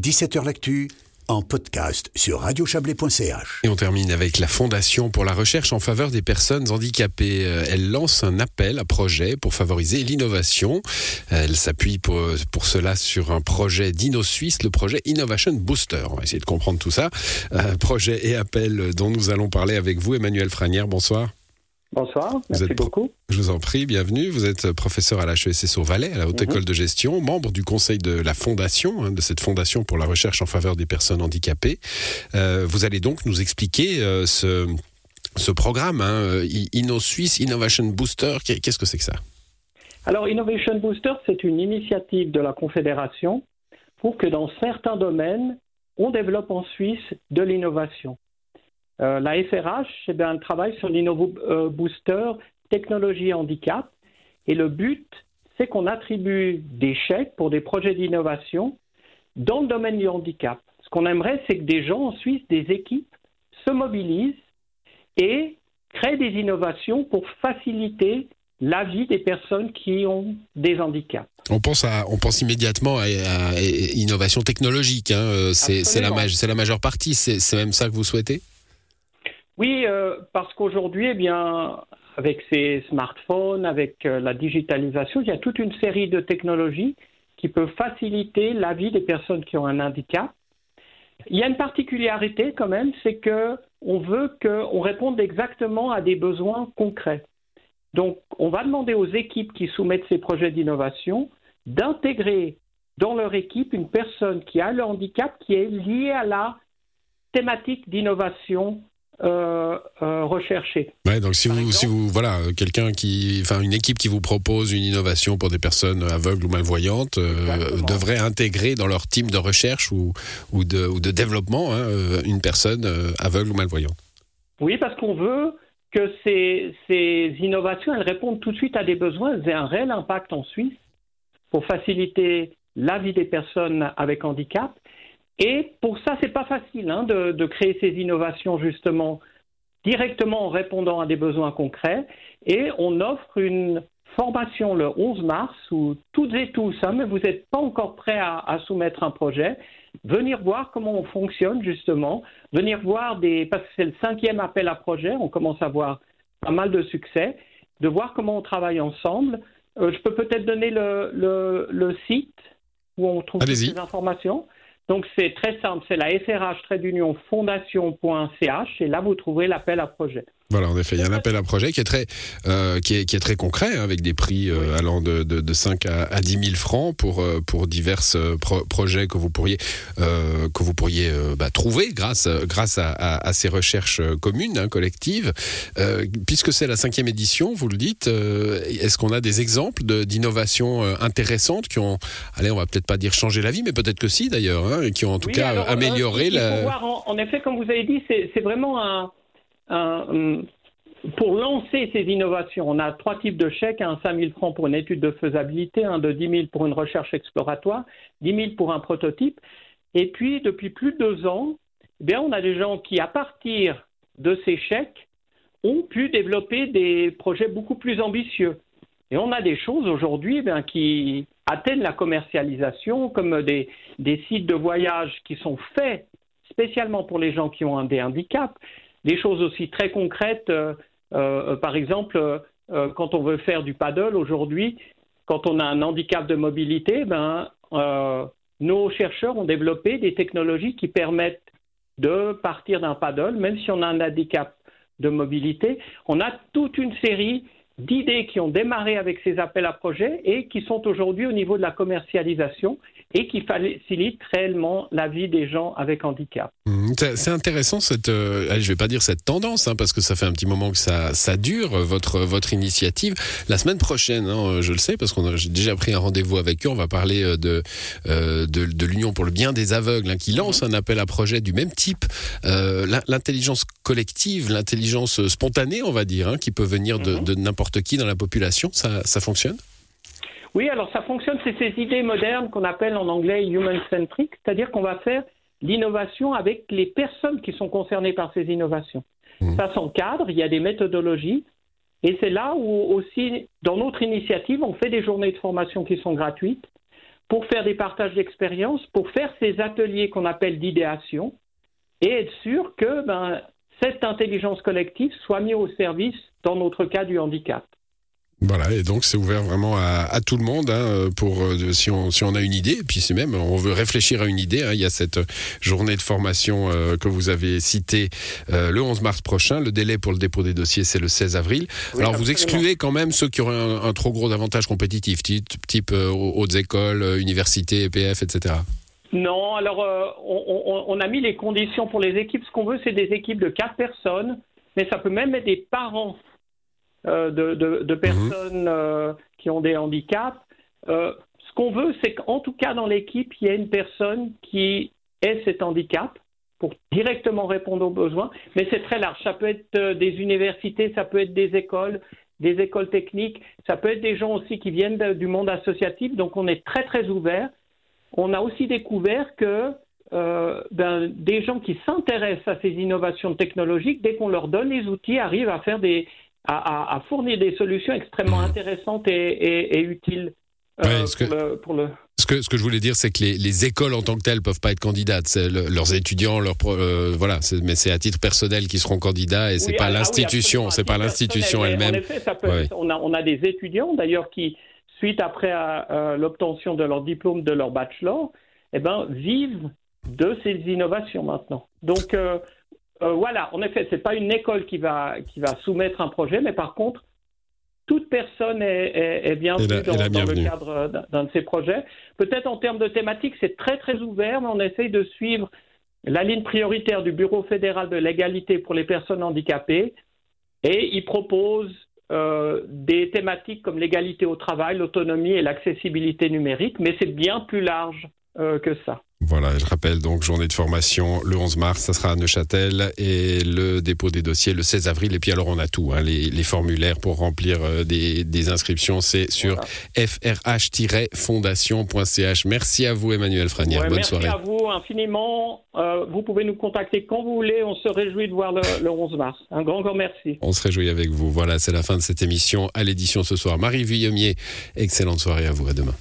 17h L'actu en podcast sur radiochablais.ch. Et on termine avec la Fondation pour la recherche en faveur des personnes handicapées. Euh, elle lance un appel à projet pour favoriser l'innovation. Elle s'appuie pour, pour cela sur un projet d'InnoSuisse, le projet Innovation Booster. On va essayer de comprendre tout ça. Euh, projet et appel dont nous allons parler avec vous, Emmanuel Franière. Bonsoir. Bonsoir, merci beaucoup. Je vous en prie, bienvenue. Vous êtes professeur à l'HESS au Valais, à la Haute mhm. École de Gestion, membre du conseil de la Fondation, hein, de cette Fondation pour la recherche en faveur des personnes handicapées. Euh, vous allez donc nous expliquer euh, ce, ce programme, hein, InnoSuisse Innovation Booster. Qu'est-ce que c'est que ça? Alors, Innovation Booster, c'est une initiative de la Confédération pour que dans certains domaines, on développe en Suisse de l'innovation. Euh, la FRH, eh bien, elle travaille sur l'Innovo euh, Booster technologie handicap. Et le but, c'est qu'on attribue des chèques pour des projets d'innovation dans le domaine du handicap. Ce qu'on aimerait, c'est que des gens en Suisse, des équipes, se mobilisent et créent des innovations pour faciliter la vie des personnes qui ont des handicaps. On pense, à, on pense immédiatement à, innovation technologique. Hein. Euh, c'est la, la majeure partie. C'est même ça que vous souhaitez? Oui, euh, parce qu'aujourd'hui, eh bien, avec ces smartphones, avec euh, la digitalisation, il y a toute une série de technologies qui peuvent faciliter la vie des personnes qui ont un handicap. Il y a une particularité quand même, c'est que on veut qu'on réponde exactement à des besoins concrets. Donc, on va demander aux équipes qui soumettent ces projets d'innovation d'intégrer dans leur équipe une personne qui a le handicap qui est liée à la thématique d'innovation euh, euh, recherché. Ouais, donc si vous, si vous, voilà, quelqu'un qui, enfin, une équipe qui vous propose une innovation pour des personnes aveugles ou malvoyantes euh, devrait intégrer dans leur team de recherche ou, ou, de, ou de développement hein, une personne aveugle ou malvoyante. Oui, parce qu'on veut que ces, ces innovations, elles répondent tout de suite à des besoins, elles aient un réel impact en Suisse pour faciliter la vie des personnes avec handicap et pour ça, c'est pas facile hein, de, créer ces innovations justement directement en répondant à des besoins concrets. Et on offre une formation le 11 mars où toutes et tous, hein, mais vous n'êtes pas encore prêts à, soumettre un projet, venir voir comment on fonctionne justement, venir voir des, parce que c'est le cinquième appel à projet, on commence à avoir pas mal de succès, de voir comment on travaille ensemble. Euh, je peux peut-être donner le, le, site où on trouve toutes ces informations? Donc c'est très simple, c'est la SRH fondation.ch et là vous trouverez l'appel à projet. Voilà, en effet, il y a un appel à projet qui est très, euh, qui, est, qui, est, très concret, hein, avec des prix euh, allant de, de, de, 5 à, à 10 000 francs pour, euh, pour divers euh, projets que vous pourriez, euh, que vous pourriez bah, trouver grâce, grâce à, à, à ces recherches communes, hein, collectives. puisque c'est la cinquième édition, vous le dites, est-ce qu'on a des exemples d'innovations intéressantes qui ont, allez, on va peut-être pas dire changer la vie, mais peut-être que si d'ailleurs, hein, qui ont en tout cas amélioré la... Voir, en, en, effet, comme vous avez dit, c'est vraiment un euh, pour lancer ces innovations, on a trois types de chèques, un 5 000 francs pour une étude de faisabilité, un de 10 000 pour une recherche exploratoire, 10 000 pour un prototype. Et puis, depuis plus de deux ans, eh on a des gens qui, à partir de ces chèques, ont pu développer des projets beaucoup plus ambitieux. Et on a des choses aujourd'hui eh qui atteignent la commercialisation, comme des, des sites de voyage qui sont faits spécialement pour les gens qui ont un, des handicaps, des choses aussi très concrètes. Euh, euh, par exemple, euh, quand on veut faire du paddle aujourd'hui, quand on a un handicap de mobilité, ben, nos chercheurs ont développé des technologies qui permettent de partir d'un paddle, même si on a un handicap de mobilité. On a toute une série d'idées qui ont démarré avec ces appels à projets et qui sont aujourd'hui au niveau de la commercialisation et qui facilitent réellement la vie des gens avec handicap. Mmh, c'est intéressant cette, euh, je vais pas dire cette tendance, hein, parce que ça fait un petit moment que ça, ça dure votre votre initiative. La semaine prochaine, hein, je le sais, parce qu'on a déjà pris un rendez-vous avec eux. On va parler euh, de euh, de, de l'Union pour le bien des aveugles, hein, qui lance un appel à projet du même type. Euh, l'intelligence collective, l'intelligence spontanée, on va dire, qui peut venir de, mmh. de n'importe qui dans la population. Ça, ça fonctionne? Oui, alors ça fonctionne, c'est ces idées modernes qu'on appelle en anglais human-centric, c'est-à-dire qu'on va faire l'innovation avec les personnes qui sont concernées par ces innovations. Mmh. Ça s'encadre, il y a des méthodologies, et c'est là où aussi, dans notre initiative, on fait des journées de formation qui sont gratuites pour faire des partages d'expériences, pour faire ces ateliers qu'on appelle d'idéation et être sûr que ben, cette intelligence collective soit mise au service, dans notre cas, du handicap. Voilà, et donc c'est ouvert vraiment à, tout le monde hein, pour euh, si on si on a une idée, et puis c'est même on veut réfléchir à une idée. Hein, il y a cette journée de formation euh, que vous avez citée euh, le 11 mars prochain. Le délai pour le dépôt des dossiers c'est le 16 avril. Alors vous excluez quand même ceux qui auraient un, trop gros avantage compétitif, type, type hautes écoles, universités, EPF, etc. Non, alors on, on, a mis les conditions pour les équipes. Ce qu'on veut, c'est des équipes de quatre personnes, mais ça peut même être des parents euh, de, mhm. personnes euh, qui ont des handicaps. Euh, ce qu'on veut, c'est qu'en tout cas dans l'équipe, il y ait une personne qui ait cet handicap pour directement répondre aux besoins. Mais c'est très large. Ça peut être des universités, ça peut être des écoles, des écoles techniques, ça peut être des gens aussi qui viennent du monde associatif. Donc on est très très ouvert. On a aussi découvert que ben, des gens qui s'intéressent à ces innovations technologiques, dès qu'on leur donne les outils, arrivent à faire des, à, fournir des solutions extrêmement intéressantes et, utiles euh, pour, le, Ce que, ce que je voulais dire, c'est que les, écoles en tant que telles peuvent pas être candidates. leurs étudiants, leur euh, voilà, mais c'est à titre personnel qu'ils seront candidats et c'est pas ah, l'institution, c'est pas l'institution elle-même. En effet, ça peut on, a, on a des étudiants d'ailleurs qui, suite après euh, l'obtention de leur diplôme de leur bachelor, eh ben, vivent de ces innovations maintenant. Donc euh, voilà, en effet, ce n'est pas une école qui va, qui va soumettre un projet, mais par contre, toute personne est, bienvenue dans, le cadre d'un de ces projets. Peut-être en termes de thématique, c'est très très ouvert, mais on essaye de suivre la ligne prioritaire du Bureau fédéral de l'égalité pour les personnes handicapées et il propose euh, des thématiques comme l'égalité au travail, l'autonomie et l'accessibilité numérique, mais c'est bien plus large euh, que ça. Voilà, je rappelle donc journée de formation le 11 mars, ça sera à Neuchâtel et le dépôt des dossiers le 16 avril. Et puis alors on a tout, hein, les, formulaires pour remplir euh, des, inscriptions, c'est sur frh-fondation.ch. Merci à vous Emmanuel Franière, bonne soirée. Merci à vous infiniment. Euh, vous pouvez nous contacter quand vous voulez, on se réjouit de voir le, le 11 mars. Un grand, grand merci. On se réjouit avec vous. Voilà, c'est la fin de cette émission à l'édition ce soir. Marie Vuillemier, excellente soirée à vous, à demain.